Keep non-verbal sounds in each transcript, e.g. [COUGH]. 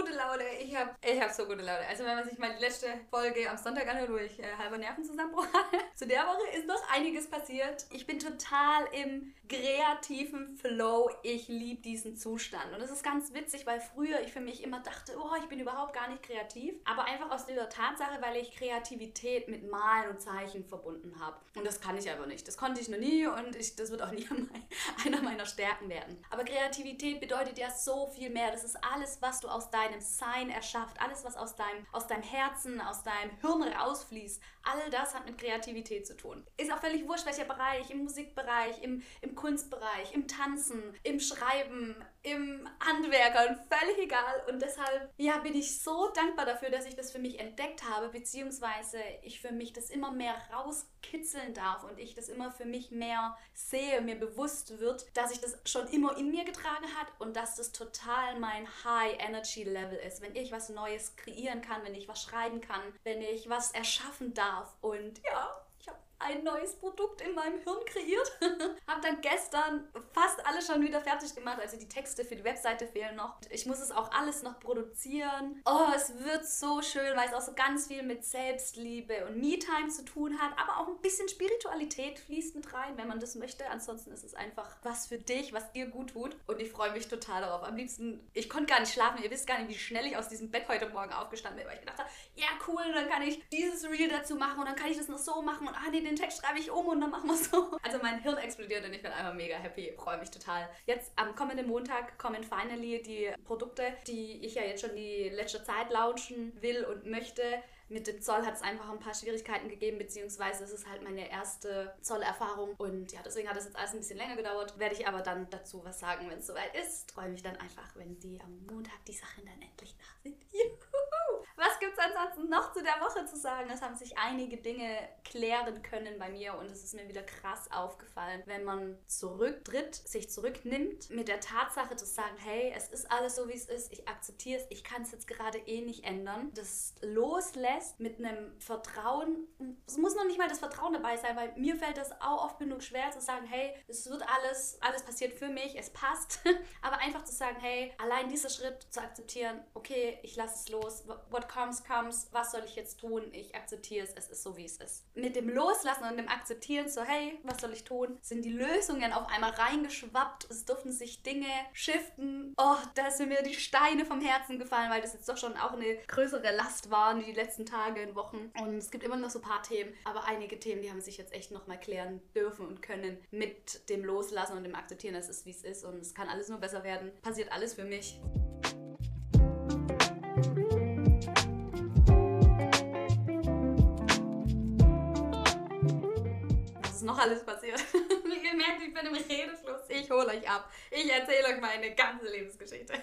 gute Laune. Ich habe ich hab so gute Laune. Also wenn man sich mal die letzte Folge am Sonntag anhört, wo ich äh, halber Nervenzusammenbruch [LAUGHS] hatte, zu der Woche ist noch einiges passiert. Ich bin total im kreativen Flow. Ich liebe diesen Zustand. Und es ist ganz witzig, weil früher ich für mich immer dachte, oh, ich bin überhaupt gar nicht kreativ. Aber einfach aus dieser Tatsache, weil ich Kreativität mit Malen und Zeichen verbunden habe. Und das kann ich aber nicht. Das konnte ich noch nie und ich, das wird auch nie [LAUGHS] einer meiner Stärken werden. Aber Kreativität bedeutet ja so viel mehr. Das ist alles, was du aus deinem Sein erschafft. Alles, was aus deinem, aus deinem Herzen, aus deinem Hirn rausfließt. All das hat mit Kreativität zu tun. Ist auch völlig wurscht, welcher Bereich. Im Musikbereich, im, im Kunstbereich, im Tanzen, im Schreiben, im Handwerker. Völlig egal. Und deshalb ja, bin ich so dankbar dafür, dass ich das für mich entdeckt habe, beziehungsweise ich für mich das immer mehr rauskitzeln darf und ich das immer für mich mehr sehe, mir bewusst wird, dass ich das schon immer in mir getragen hat und dass das total mein High Energy Level ist. Wenn ich was Neues kreieren kann, wenn ich was schreiben kann, wenn ich was erschaffen darf und ja, ein neues Produkt in meinem Hirn kreiert. [LAUGHS] habe dann gestern fast alles schon wieder fertig gemacht. Also die Texte für die Webseite fehlen noch. Ich muss es auch alles noch produzieren. Oh, es wird so schön, weil es auch so ganz viel mit Selbstliebe und Me-Time zu tun hat. Aber auch ein bisschen Spiritualität fließt mit rein, wenn man das möchte. Ansonsten ist es einfach was für dich, was dir gut tut. Und ich freue mich total darauf. Am liebsten, ich konnte gar nicht schlafen. Ihr wisst gar nicht, wie schnell ich aus diesem Bett heute Morgen aufgestanden bin, weil ich gedacht habe, ja cool, dann kann ich dieses Reel dazu machen und dann kann ich das noch so machen und ah nee, den Text schreibe ich um und dann machen wir so. Also mein Hirn explodiert und ich bin einfach mega happy, freue mich total. Jetzt am kommenden Montag kommen finally die Produkte, die ich ja jetzt schon die letzte Zeit launchen will und möchte. Mit dem Zoll hat es einfach ein paar Schwierigkeiten gegeben, beziehungsweise es ist halt meine erste Zollerfahrung. Und ja, deswegen hat es jetzt alles ein bisschen länger gedauert. Werde ich aber dann dazu was sagen, wenn es soweit ist. Freue mich dann einfach, wenn die am Montag die Sachen dann endlich da sind. [LAUGHS] Juhu! Was gibt es ansonsten noch zu der Woche zu sagen? Es haben sich einige Dinge klären können bei mir und es ist mir wieder krass aufgefallen, wenn man zurücktritt, sich zurücknimmt, mit der Tatsache zu sagen, hey, es ist alles so, wie es ist, ich akzeptiere es, ich kann es jetzt gerade eh nicht ändern. Das loslässt mit einem Vertrauen. Es muss noch nicht mal das Vertrauen dabei sein, weil mir fällt das auch oft genug schwer zu sagen, hey, es wird alles, alles passiert für mich, es passt. [LAUGHS] Aber einfach zu sagen, hey, allein dieser Schritt zu akzeptieren, okay, ich lasse es los, what comes, comes, was soll ich jetzt tun? Ich akzeptiere es, es ist so, wie es ist. Mit dem Loslassen und dem Akzeptieren, so hey, was soll ich tun, sind die Lösungen auf einmal reingeschwappt. Es durften sich Dinge shiften. Oh, da sind mir die Steine vom Herzen gefallen, weil das jetzt doch schon auch eine größere Last waren die letzten Tage und Wochen. Und es gibt immer noch so ein paar Themen, aber einige Themen, die haben sich jetzt echt nochmal klären dürfen und können mit dem Loslassen und dem Akzeptieren, es ist, wie es ist und es kann alles nur besser werden. Passiert alles für mich. Noch alles passiert. [LAUGHS] Ihr merkt, ich bin im Redefluss. Ich hole euch ab. Ich erzähle euch meine ganze Lebensgeschichte.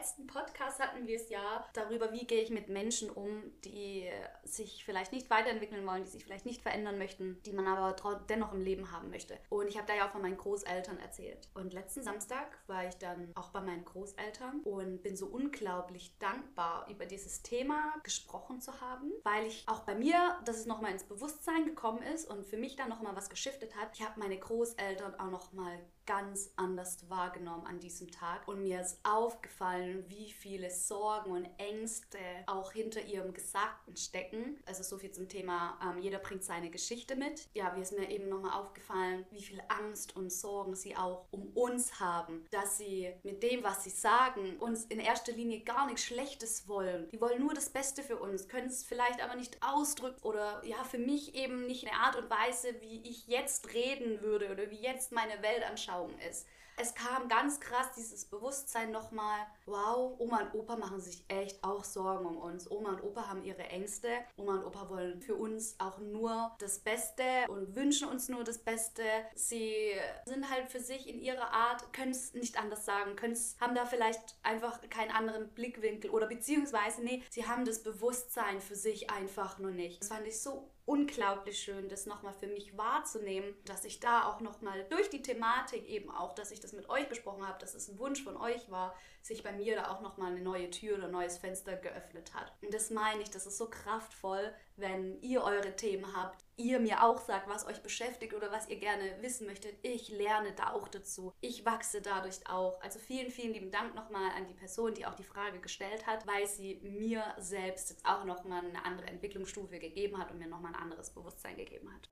Letzten Podcast hatten wir es ja darüber, wie gehe ich mit Menschen um, die sich vielleicht nicht weiterentwickeln wollen, die sich vielleicht nicht verändern möchten, die man aber dennoch im Leben haben möchte. Und ich habe da ja auch von meinen Großeltern erzählt. Und letzten Samstag war ich dann auch bei meinen Großeltern und bin so unglaublich dankbar, über dieses Thema gesprochen zu haben, weil ich auch bei mir, dass es nochmal ins Bewusstsein gekommen ist und für mich dann nochmal was geschiftet hat. Ich habe meine Großeltern auch nochmal ganz anders wahrgenommen an diesem Tag. Und mir ist aufgefallen, wie viele Sorgen und Ängste auch hinter ihrem Gesagten stecken. Also so viel zum Thema, ähm, jeder bringt seine Geschichte mit. Ja, wie ist mir eben nochmal aufgefallen, wie viel Angst und Sorgen sie auch um uns haben. Dass sie mit dem, was sie sagen, uns in erster Linie gar nichts Schlechtes wollen. Die wollen nur das Beste für uns, können es vielleicht aber nicht ausdrücken oder ja, für mich eben nicht eine Art und Weise, wie ich jetzt reden würde oder wie jetzt meine Welt anschaue Augen ist. Es kam ganz krass dieses Bewusstsein nochmal, wow, Oma und Opa machen sich echt auch Sorgen um uns. Oma und Opa haben ihre Ängste. Oma und Opa wollen für uns auch nur das Beste und wünschen uns nur das Beste. Sie sind halt für sich in ihrer Art, können es nicht anders sagen, haben da vielleicht einfach keinen anderen Blickwinkel oder beziehungsweise, nee, sie haben das Bewusstsein für sich einfach nur nicht. Das fand ich so unglaublich schön, das nochmal für mich wahrzunehmen, dass ich da auch nochmal durch die Thematik eben auch, dass ich das mit euch besprochen habe, dass es ein Wunsch von euch war, sich bei mir da auch nochmal eine neue Tür oder ein neues Fenster geöffnet hat. Und das meine ich, das ist so kraftvoll, wenn ihr eure Themen habt, ihr mir auch sagt, was euch beschäftigt oder was ihr gerne wissen möchtet. Ich lerne da auch dazu. Ich wachse dadurch auch. Also vielen, vielen lieben Dank nochmal an die Person, die auch die Frage gestellt hat, weil sie mir selbst jetzt auch nochmal eine andere Entwicklungsstufe gegeben hat und mir nochmal ein anderes Bewusstsein gegeben hat.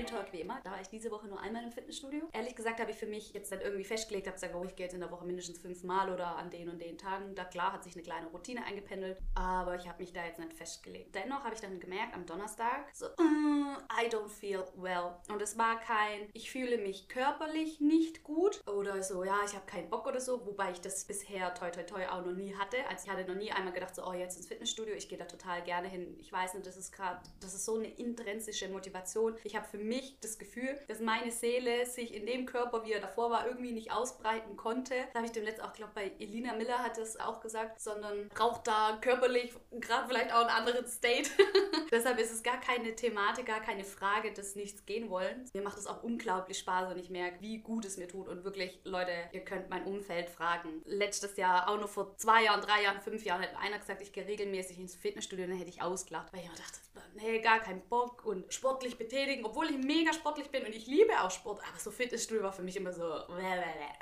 Real Talk wie immer. Da war ich diese Woche nur einmal im Fitnessstudio. Ehrlich gesagt habe ich für mich jetzt dann irgendwie festgelegt, habe gesagt, oh, ich gehe jetzt in der Woche mindestens fünfmal oder an den und den Tagen. Da klar hat sich eine kleine Routine eingependelt, aber ich habe mich da jetzt nicht festgelegt. Dennoch habe ich dann gemerkt am Donnerstag, so, uh, I don't feel well. Und es war kein, ich fühle mich körperlich nicht gut oder so, ja, ich habe keinen Bock oder so, wobei ich das bisher toi toi toi auch noch nie hatte. Also ich hatte noch nie einmal gedacht, so, oh, jetzt ins Fitnessstudio, ich gehe da total gerne hin. Ich weiß nicht, das ist gerade, das ist so eine intrinsische Motivation. Ich habe für mich das Gefühl, dass meine Seele sich in dem Körper, wie er davor war, irgendwie nicht ausbreiten konnte. Das habe ich dem letzten auch, glaube bei Elina Miller hat es auch gesagt, sondern braucht da körperlich gerade vielleicht auch einen anderen State. [LAUGHS] Deshalb ist es gar keine Thematik, gar keine Frage des Nichts gehen wollen. Mir macht es auch unglaublich Spaß und ich merke, wie gut es mir tut. Und wirklich, Leute, ihr könnt mein Umfeld fragen. Letztes Jahr, auch noch vor zwei Jahren, drei Jahren, fünf Jahren, hat einer gesagt, ich gehe regelmäßig ins Fitnessstudio, dann hätte ich ausgelacht, weil ich mir dachte, nee, gar keinen Bock und sportlich betätigen, obwohl ich mega sportlich bin und ich liebe auch Sport, aber so Fitnessstudio war für mich immer so.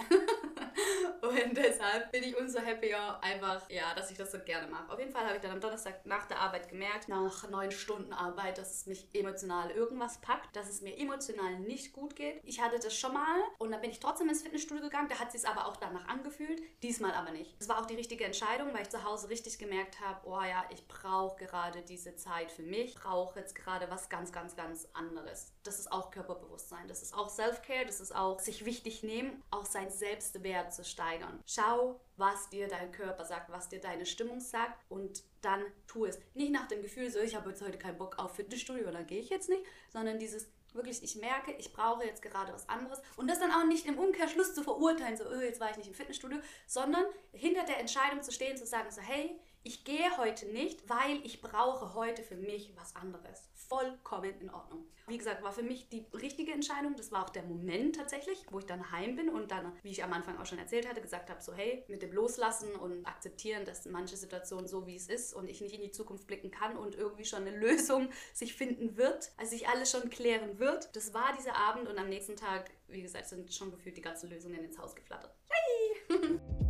[LAUGHS] [LAUGHS] und deshalb bin ich umso happier einfach, ja, dass ich das so gerne mache. Auf jeden Fall habe ich dann am Donnerstag nach der Arbeit gemerkt, nach neun Stunden Arbeit, dass es mich emotional irgendwas packt, dass es mir emotional nicht gut geht. Ich hatte das schon mal und dann bin ich trotzdem ins Fitnessstudio gegangen, da hat sich es aber auch danach angefühlt, diesmal aber nicht. Es war auch die richtige Entscheidung, weil ich zu Hause richtig gemerkt habe, oh ja, ich brauche gerade diese Zeit für mich, brauche jetzt gerade was ganz, ganz, ganz anderes. Das ist auch Körperbewusstsein, das ist auch Self-Care, das ist auch sich wichtig nehmen, auch sein Selbstwert zu steigern. Schau, was dir dein Körper sagt, was dir deine Stimmung sagt und dann tu es. Nicht nach dem Gefühl, so ich habe jetzt heute keinen Bock auf Fitnessstudio, dann gehe ich jetzt nicht, sondern dieses wirklich, ich merke, ich brauche jetzt gerade was anderes und das dann auch nicht im Umkehrschluss zu verurteilen, so, oh, jetzt war ich nicht im Fitnessstudio, sondern hinter der Entscheidung zu stehen, zu sagen, so, hey, ich gehe heute nicht, weil ich brauche heute für mich was anderes. Vollkommen in Ordnung. Wie gesagt, war für mich die richtige Entscheidung. Das war auch der Moment tatsächlich, wo ich dann heim bin und dann, wie ich am Anfang auch schon erzählt hatte, gesagt habe, so hey, mit dem Loslassen und akzeptieren, dass manche Situationen so wie es ist und ich nicht in die Zukunft blicken kann und irgendwie schon eine [LAUGHS] Lösung sich finden wird, also sich alles schon klären wird. Das war dieser Abend und am nächsten Tag, wie gesagt, sind schon gefühlt die ganzen Lösungen ins Haus geflattert. Hey! [LAUGHS]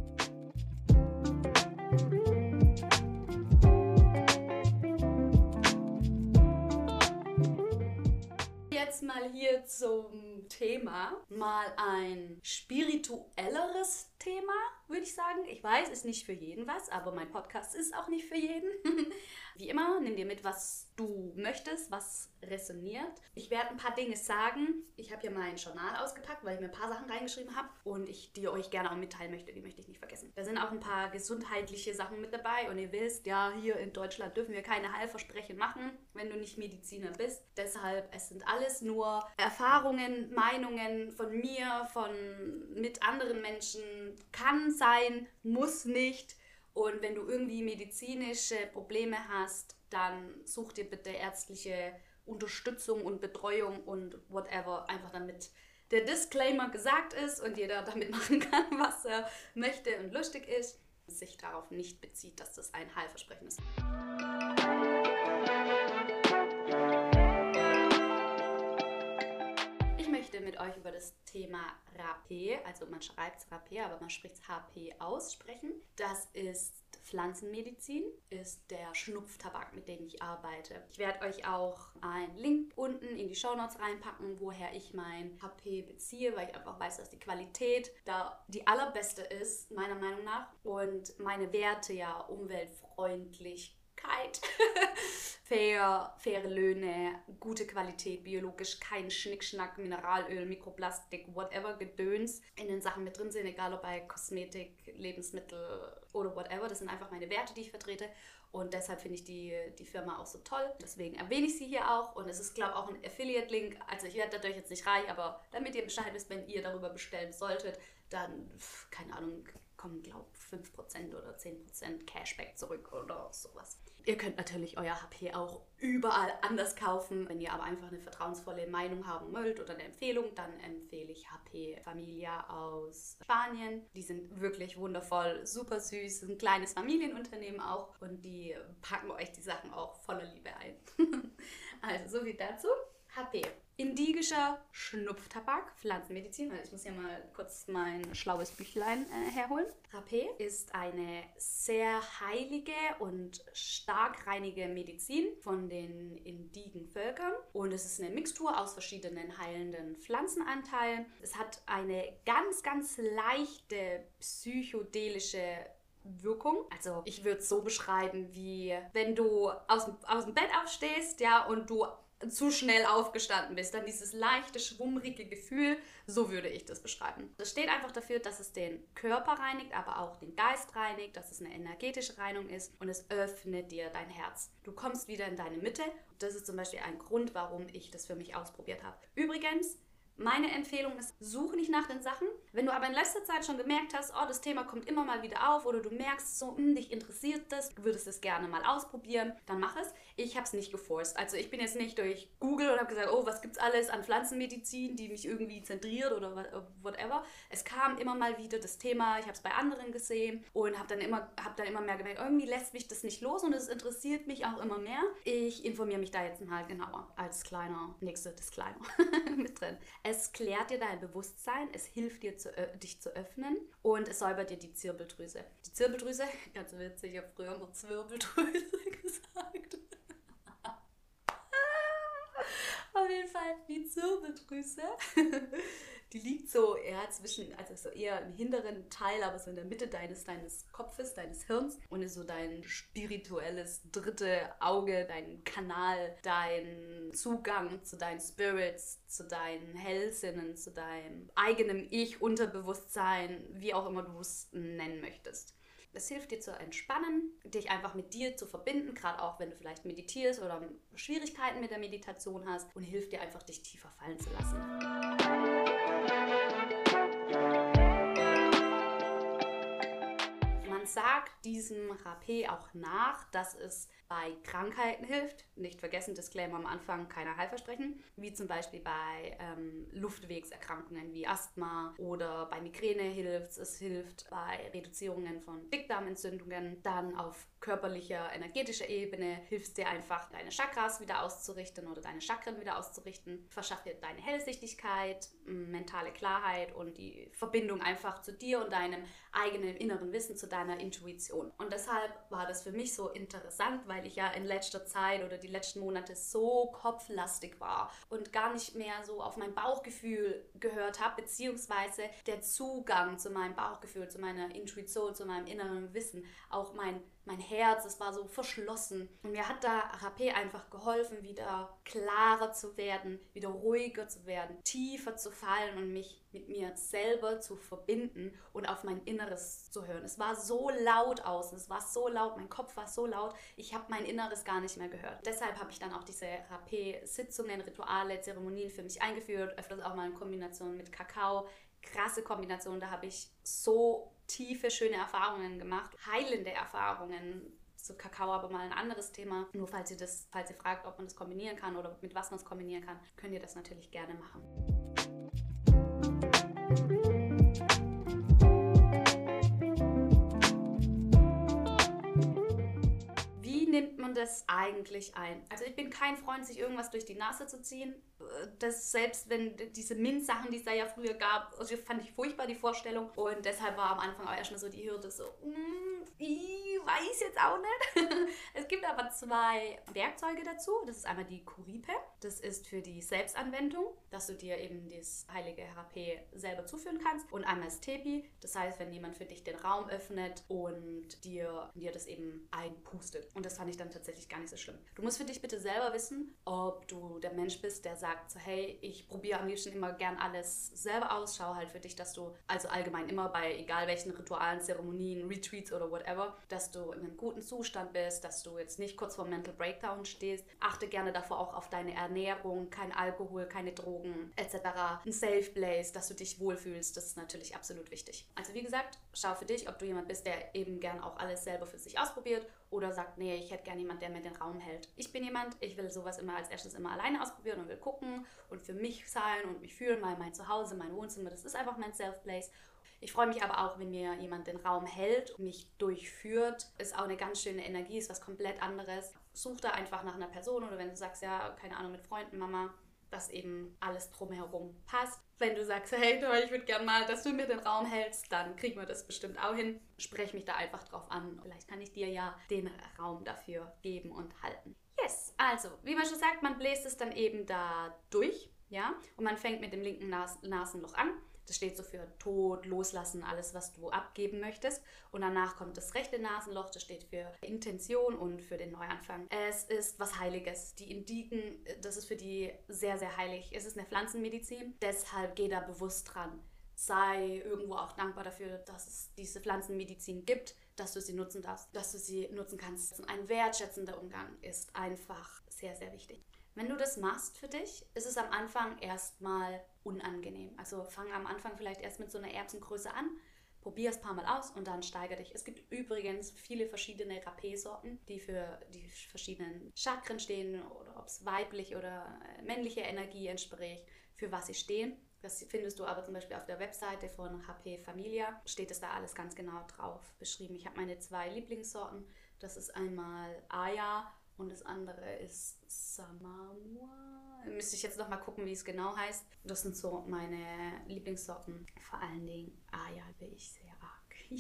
jetzt mal hier zum Thema. Mal ein spirituelleres Thema, würde ich sagen. Ich weiß, ist nicht für jeden was, aber mein Podcast ist auch nicht für jeden. [LAUGHS] Wie immer, nimm dir mit, was du möchtest, was resoniert. Ich werde ein paar Dinge sagen. Ich habe hier mein Journal ausgepackt, weil ich mir ein paar Sachen reingeschrieben habe und ich die euch gerne auch mitteilen möchte. Die möchte ich nicht vergessen. Da sind auch ein paar gesundheitliche Sachen mit dabei und ihr wisst, ja, hier in Deutschland dürfen wir keine Heilversprechen machen, wenn du nicht Mediziner bist. Deshalb, es sind alles nur Erfahrungen, Meinungen von mir, von mit anderen Menschen. Kann sein, muss nicht. Und wenn du irgendwie medizinische Probleme hast, dann such dir bitte ärztliche Unterstützung und Betreuung und whatever, einfach damit der Disclaimer gesagt ist und jeder [LAUGHS] damit machen kann, was er möchte und lustig ist, sich darauf nicht bezieht, dass das ein Heilversprechen ist. Möchte mit euch über das Thema Rapé, also man schreibt es Rapé, aber man spricht es HP aus, sprechen. Das ist Pflanzenmedizin, ist der Schnupftabak, mit dem ich arbeite. Ich werde euch auch einen Link unten in die Shownotes reinpacken, woher ich mein HP beziehe, weil ich einfach weiß, dass die Qualität da die allerbeste ist, meiner Meinung nach. Und meine Werte ja umweltfreundlich [LAUGHS] fair, faire Löhne, gute Qualität, biologisch, kein Schnickschnack, Mineralöl, Mikroplastik, whatever Gedöns in den Sachen mit drin sind, egal ob bei Kosmetik, Lebensmittel oder whatever. Das sind einfach meine Werte, die ich vertrete. Und deshalb finde ich die, die Firma auch so toll. Deswegen erwähne ich sie hier auch. Und es ist, glaube ich, auch ein Affiliate-Link. Also ich werde dadurch jetzt nicht reich, aber damit ihr Bescheid wisst, wenn ihr darüber bestellen solltet, dann, keine Ahnung, kommen, glaube ich, 5% oder 10% Cashback zurück oder sowas. Ihr könnt natürlich euer HP auch überall anders kaufen. Wenn ihr aber einfach eine vertrauensvolle Meinung haben wollt oder eine Empfehlung, dann empfehle ich HP Familia aus Spanien. Die sind wirklich wundervoll, super süß, ein kleines Familienunternehmen auch und die packen euch die Sachen auch voller Liebe ein. [LAUGHS] also so viel dazu. HP. Indigischer Schnupftabak, Pflanzenmedizin. Ich muss ja mal kurz mein schlaues Büchlein äh, herholen. Rapé ist eine sehr heilige und stark reinige Medizin von den indigen Völkern. Und es ist eine Mixtur aus verschiedenen heilenden Pflanzenanteilen. Es hat eine ganz, ganz leichte psychedelische Wirkung. Also ich würde es so beschreiben, wie wenn du aus, aus dem Bett aufstehst, ja, und du zu schnell aufgestanden bist, dann dieses leichte, schwummrige Gefühl, so würde ich das beschreiben. Das steht einfach dafür, dass es den Körper reinigt, aber auch den Geist reinigt, dass es eine energetische Reinigung ist und es öffnet dir dein Herz. Du kommst wieder in deine Mitte. Das ist zum Beispiel ein Grund, warum ich das für mich ausprobiert habe. Übrigens, meine Empfehlung ist, suche nicht nach den Sachen. Wenn du aber in letzter Zeit schon gemerkt hast, oh, das Thema kommt immer mal wieder auf oder du merkst so, hm, dich interessiert das, du würdest es gerne mal ausprobieren, dann mach es. Ich habe es nicht geforst. Also ich bin jetzt nicht durch Google und habe gesagt, oh, was gibt's alles an Pflanzenmedizin, die mich irgendwie zentriert oder whatever. Es kam immer mal wieder das Thema, ich habe es bei anderen gesehen und habe dann, hab dann immer mehr gemerkt, irgendwie lässt mich das nicht los und es interessiert mich auch immer mehr. Ich informiere mich da jetzt mal genauer als kleiner, nächste Disclaimer [LAUGHS] mit drin. Es klärt dir dein Bewusstsein, es hilft dir, zu, dich zu öffnen und es säubert dir die Zirbeldrüse. Die Zirbeldrüse, [LAUGHS] ganz witzig, ich habe früher immer Zirbeldrüse [LAUGHS] gesagt. [LAUGHS] Auf jeden Fall die Zirbeldrüse. Die liegt so eher zwischen, also so eher im hinteren Teil, aber so in der Mitte deines, deines Kopfes, deines Hirns und ist so dein spirituelles dritte Auge, dein Kanal, dein Zugang zu deinen Spirits, zu deinen Hellsinnen, zu deinem eigenen Ich, Unterbewusstsein, wie auch immer du es nennen möchtest. Es hilft dir zu entspannen, dich einfach mit dir zu verbinden, gerade auch wenn du vielleicht meditierst oder Schwierigkeiten mit der Meditation hast und hilft dir einfach, dich tiefer fallen zu lassen. Man sagt diesem Rapé auch nach, dass es bei Krankheiten hilft. Nicht vergessen, Disclaimer am Anfang, keine Heilversprechen, wie zum Beispiel bei ähm, Luftwegserkrankungen wie Asthma oder bei Migräne hilft es. Es hilft bei Reduzierungen von Dickdarmentzündungen. Dann auf körperlicher, energetischer Ebene hilft es dir einfach, deine Chakras wieder auszurichten oder deine Chakren wieder auszurichten. Verschafft dir deine Hellsichtigkeit, mentale Klarheit und die Verbindung einfach zu dir und deinem eigenen inneren Wissen, zu deiner Intuition. Und deshalb war das für mich so interessant, weil ich ja in letzter Zeit oder die letzten Monate so kopflastig war und gar nicht mehr so auf mein Bauchgefühl gehört habe, beziehungsweise der Zugang zu meinem Bauchgefühl, zu meiner Intuition, zu meinem inneren Wissen, auch mein mein Herz, es war so verschlossen. Und mir hat da Rapé einfach geholfen, wieder klarer zu werden, wieder ruhiger zu werden, tiefer zu fallen und mich mit mir selber zu verbinden und auf mein Inneres zu hören. Es war so laut außen, es war so laut, mein Kopf war so laut, ich habe mein Inneres gar nicht mehr gehört. Deshalb habe ich dann auch diese Rapé-Sitzungen, Rituale, Zeremonien für mich eingeführt, öfters auch mal in Kombination mit Kakao. Krasse Kombination, da habe ich so tiefe, schöne Erfahrungen gemacht, heilende Erfahrungen. Zu Kakao aber mal ein anderes Thema. Nur falls ihr das, falls ihr fragt, ob man das kombinieren kann oder mit was man es kombinieren kann, könnt ihr das natürlich gerne machen. Man das eigentlich ein? Also ich bin kein Freund, sich irgendwas durch die Nase zu ziehen das selbst wenn diese Mint-Sachen, die es da ja früher gab, also fand ich furchtbar die Vorstellung und deshalb war am Anfang auch erstmal so die Hürde so, mm, weiß jetzt auch nicht. [LAUGHS] es gibt aber zwei Werkzeuge dazu. Das ist einmal die Kuripe. Das ist für die Selbstanwendung, dass du dir eben das heilige HP selber zuführen kannst. Und einmal das Tepi. Das heißt, wenn jemand für dich den Raum öffnet und dir, dir das eben einpustet. Und das fand ich dann tatsächlich gar nicht so schlimm. Du musst für dich bitte selber wissen, ob du der Mensch bist, der sagt so, hey, ich probiere am liebsten immer gern alles selber aus. Schau halt für dich, dass du also allgemein immer bei egal welchen Ritualen, Zeremonien, Retreats oder whatever whatever, dass du in einem guten Zustand bist, dass du jetzt nicht kurz vor Mental Breakdown stehst. Achte gerne davor auch auf deine Ernährung, kein Alkohol, keine Drogen etc. Ein Safe Place, dass du dich wohlfühlst, das ist natürlich absolut wichtig. Also wie gesagt, schau für dich, ob du jemand bist, der eben gern auch alles selber für sich ausprobiert oder sagt, nee, ich hätte gerne jemanden, der mir den Raum hält. Ich bin jemand, ich will sowas immer als erstes immer alleine ausprobieren und will gucken und für mich sein und mich fühlen, weil mein Zuhause, mein Wohnzimmer, das ist einfach mein Self Place. Ich freue mich aber auch, wenn mir jemand den Raum hält und mich durchführt. Ist auch eine ganz schöne Energie, ist was komplett anderes. Such da einfach nach einer Person oder wenn du sagst, ja, keine Ahnung, mit Freunden, Mama, dass eben alles drumherum passt. Wenn du sagst, hey, ich würde gerne mal, dass du mir den Raum hältst, dann kriegen wir das bestimmt auch hin. Sprech mich da einfach drauf an. Vielleicht kann ich dir ja den Raum dafür geben und halten. Yes, also, wie man schon sagt, man bläst es dann eben da durch, ja, und man fängt mit dem linken Nas Nasenloch an das steht so für Tod, Loslassen, alles, was du abgeben möchtest. Und danach kommt das rechte Nasenloch, das steht für Intention und für den Neuanfang. Es ist was Heiliges. Die Indiken, das ist für die sehr, sehr heilig. Es ist eine Pflanzenmedizin, deshalb geh da bewusst dran. Sei irgendwo auch dankbar dafür, dass es diese Pflanzenmedizin gibt, dass du sie nutzen darfst, dass du sie nutzen kannst. Ein wertschätzender Umgang ist einfach sehr, sehr wichtig. Wenn du das machst für dich, ist es am Anfang erstmal unangenehm. Also fang am Anfang vielleicht erst mit so einer Erbsengröße an, probier es ein paar Mal aus und dann steigere dich. Es gibt übrigens viele verschiedene Rapé-Sorten, die für die verschiedenen Chakren stehen oder ob es weiblich oder äh, männliche Energie entspricht, für was sie stehen. Das findest du aber zum Beispiel auf der Webseite von HP Familia, steht es da alles ganz genau drauf beschrieben. Ich habe meine zwei Lieblingssorten. Das ist einmal Aya und das andere ist Samamua. Müsste ich jetzt noch mal gucken, wie es genau heißt. Das sind so meine Lieblingssorten. Vor allen Dingen Aya bin ich sehr arg. [LAUGHS]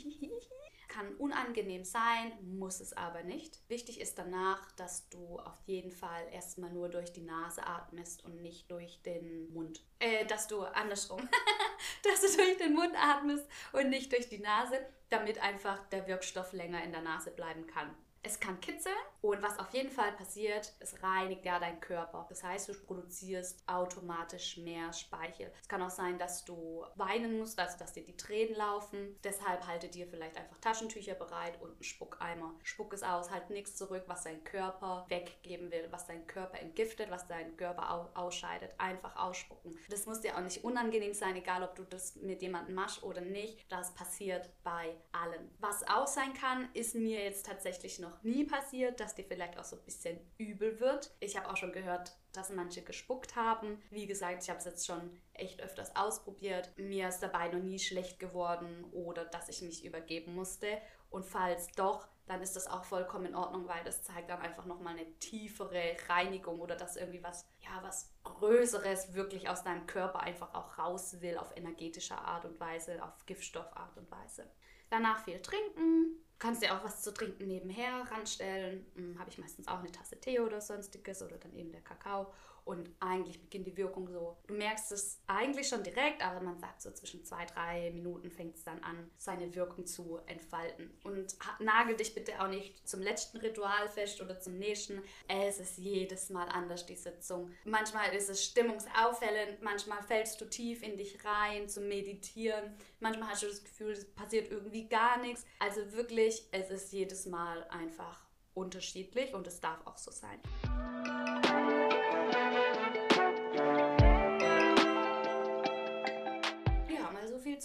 Kann unangenehm sein, muss es aber nicht. Wichtig ist danach, dass du auf jeden Fall erstmal nur durch die Nase atmest und nicht durch den Mund. Äh, dass du andersrum, [LAUGHS] dass du durch den Mund atmest und nicht durch die Nase, damit einfach der Wirkstoff länger in der Nase bleiben kann. Es kann kitzeln und was auf jeden Fall passiert, es reinigt ja deinen Körper. Das heißt, du produzierst automatisch mehr Speichel. Es kann auch sein, dass du weinen musst, also dass dir die Tränen laufen. Deshalb halte dir vielleicht einfach Taschentücher bereit und einen Spuckeimer. Spuck es aus, halt nichts zurück, was dein Körper weggeben will, was dein Körper entgiftet, was dein Körper ausscheidet. Einfach ausspucken. Das muss dir auch nicht unangenehm sein, egal ob du das mit jemandem machst oder nicht. Das passiert bei allen. Was auch sein kann, ist mir jetzt tatsächlich noch noch nie passiert, dass dir vielleicht auch so ein bisschen übel wird. Ich habe auch schon gehört, dass manche gespuckt haben. Wie gesagt, ich habe es jetzt schon echt öfters ausprobiert. Mir ist dabei noch nie schlecht geworden oder dass ich mich übergeben musste. Und falls doch, dann ist das auch vollkommen in Ordnung, weil das zeigt dann einfach nochmal eine tiefere Reinigung oder dass irgendwie was, ja, was Größeres wirklich aus deinem Körper einfach auch raus will auf energetischer Art und Weise, auf Giftstoffart und Weise. Danach viel trinken, kannst dir auch was zu trinken nebenher ranstellen. Hm, Habe ich meistens auch eine Tasse Tee oder sonstiges oder dann eben der Kakao. Und eigentlich beginnt die Wirkung so. Du merkst es eigentlich schon direkt, aber man sagt so zwischen zwei, drei Minuten fängt es dann an, seine Wirkung zu entfalten. Und nagel dich bitte auch nicht zum letzten Ritual fest oder zum nächsten. Es ist jedes Mal anders, die Sitzung. Manchmal ist es stimmungsauffällend, manchmal fällst du tief in dich rein zum Meditieren. Manchmal hast du das Gefühl, es passiert irgendwie gar nichts. Also wirklich, es ist jedes Mal einfach unterschiedlich und es darf auch so sein.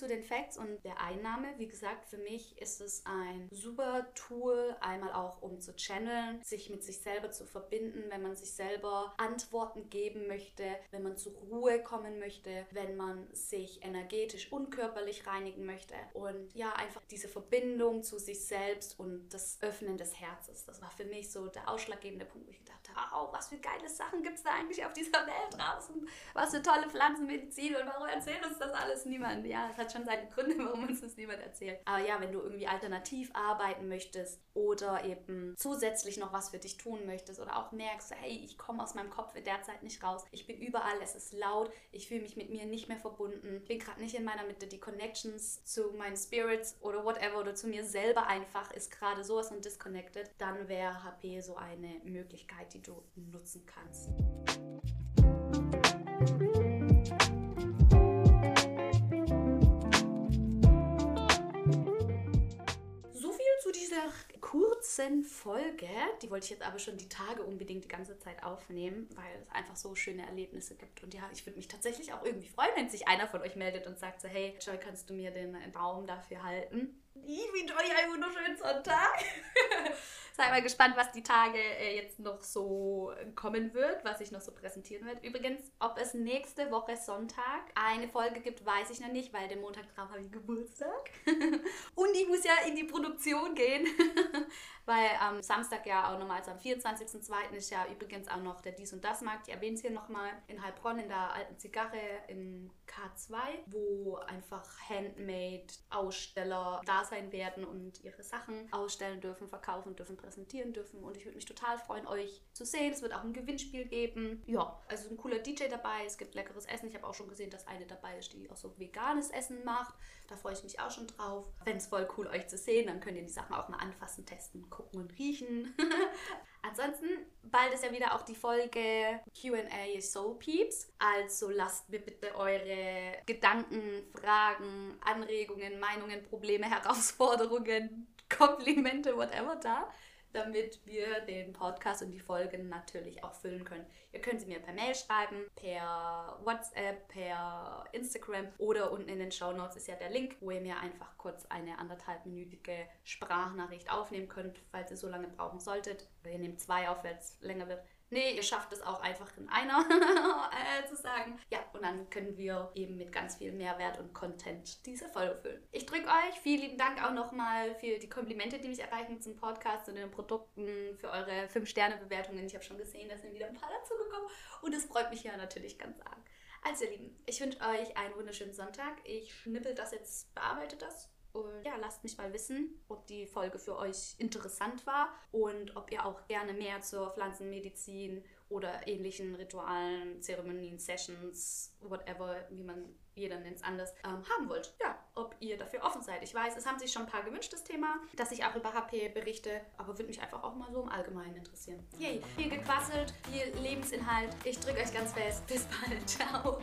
Zu den Facts und der Einnahme. Wie gesagt, für mich ist es ein super Tool, einmal auch um zu channeln, sich mit sich selber zu verbinden, wenn man sich selber Antworten geben möchte, wenn man zur Ruhe kommen möchte, wenn man sich energetisch und körperlich reinigen möchte. Und ja, einfach diese Verbindung zu sich selbst und das Öffnen des Herzens. Das war für mich so der ausschlaggebende Punkt, wo ich gedacht habe, wow, was für geile Sachen gibt es da eigentlich auf dieser Welt draußen? Was für tolle Pflanzenmedizin und warum erzählt uns das alles niemand? Ja, es hat schon seine Gründe, [LAUGHS] warum uns das niemand erzählt. Aber ja, wenn du irgendwie alternativ arbeiten möchtest oder eben zusätzlich noch was für dich tun möchtest oder auch merkst, hey, ich komme aus meinem Kopf derzeit nicht raus, ich bin überall, es ist laut, ich fühle mich mit mir nicht mehr verbunden, ich bin gerade nicht in meiner Mitte, die Connections zu meinen Spirits oder whatever oder zu mir selber einfach ist gerade sowas und disconnected, dann wäre HP so eine Möglichkeit, die du nutzen kannst. Kurzen Folge. Die wollte ich jetzt aber schon die Tage unbedingt die ganze Zeit aufnehmen, weil es einfach so schöne Erlebnisse gibt. Und ja, ich würde mich tatsächlich auch irgendwie freuen, wenn sich einer von euch meldet und sagt so, hey, Joy, kannst du mir den Baum dafür halten? Ich wünsche euch einen wunderschönen Sonntag. [LAUGHS] Seid mal gespannt, was die Tage äh, jetzt noch so kommen wird, was ich noch so präsentieren werde. Übrigens, ob es nächste Woche Sonntag eine Folge gibt, weiß ich noch nicht, weil den Montag drauf habe ich Geburtstag. [LAUGHS] Und ich muss ja in die Produktion gehen. [LAUGHS] weil am Samstag ja auch nochmal, also am 24.02. ist ja übrigens auch noch der Dies- und Das-Markt. Ich erwähne es hier nochmal in Heilbronn in der alten Zigarre im K2, wo einfach Handmade-Aussteller da sein werden und ihre Sachen ausstellen dürfen, verkaufen dürfen, präsentieren dürfen. Und ich würde mich total freuen, euch zu sehen. Es wird auch ein Gewinnspiel geben. Ja, also ein cooler DJ dabei. Es gibt leckeres Essen. Ich habe auch schon gesehen, dass eine dabei ist, die auch so veganes Essen macht. Da freue ich mich auch schon drauf. Wenn es voll cool euch zu sehen, dann könnt ihr die Sachen auch mal anfassen, testen, gucken und riechen. [LAUGHS] Ansonsten, bald ist ja wieder auch die Folge QA Soul Peeps. Also lasst mir bitte eure Gedanken, Fragen, Anregungen, Meinungen, Probleme, [LAUGHS] Herausforderungen, Komplimente, whatever da damit wir den Podcast und die Folgen natürlich auch füllen können. Ihr könnt sie mir per Mail schreiben, per WhatsApp, per Instagram oder unten in den Show Notes ist ja der Link, wo ihr mir einfach kurz eine anderthalbminütige Sprachnachricht aufnehmen könnt, falls ihr so lange brauchen solltet. Ihr nehmt zwei auf, wenn es länger wird nee, ihr schafft es auch einfach in einer [LAUGHS] äh, zu sagen. Ja, und dann können wir eben mit ganz viel Mehrwert und Content diese Folge füllen. Ich drücke euch. Vielen lieben Dank auch nochmal für die Komplimente, die mich erreichen zum Podcast und den Produkten, für eure 5-Sterne-Bewertungen. Ich habe schon gesehen, da sind wieder ein paar dazugekommen und es freut mich ja natürlich ganz arg. Also, ihr Lieben, ich wünsche euch einen wunderschönen Sonntag. Ich schnippel das jetzt, bearbeite das und ja, lasst mich mal wissen, ob die Folge für euch interessant war und ob ihr auch gerne mehr zur Pflanzenmedizin oder ähnlichen Ritualen, Zeremonien, Sessions, whatever, wie man jeder nennt es anders, ähm, haben wollt. Ja, ob ihr dafür offen seid. Ich weiß, es haben sich schon ein paar gewünscht, das Thema, dass ich auch über HP berichte, aber würde mich einfach auch mal so im Allgemeinen interessieren. Yay, viel gequasselt, viel Lebensinhalt. Ich drücke euch ganz fest. Bis bald. [LAUGHS] Ciao.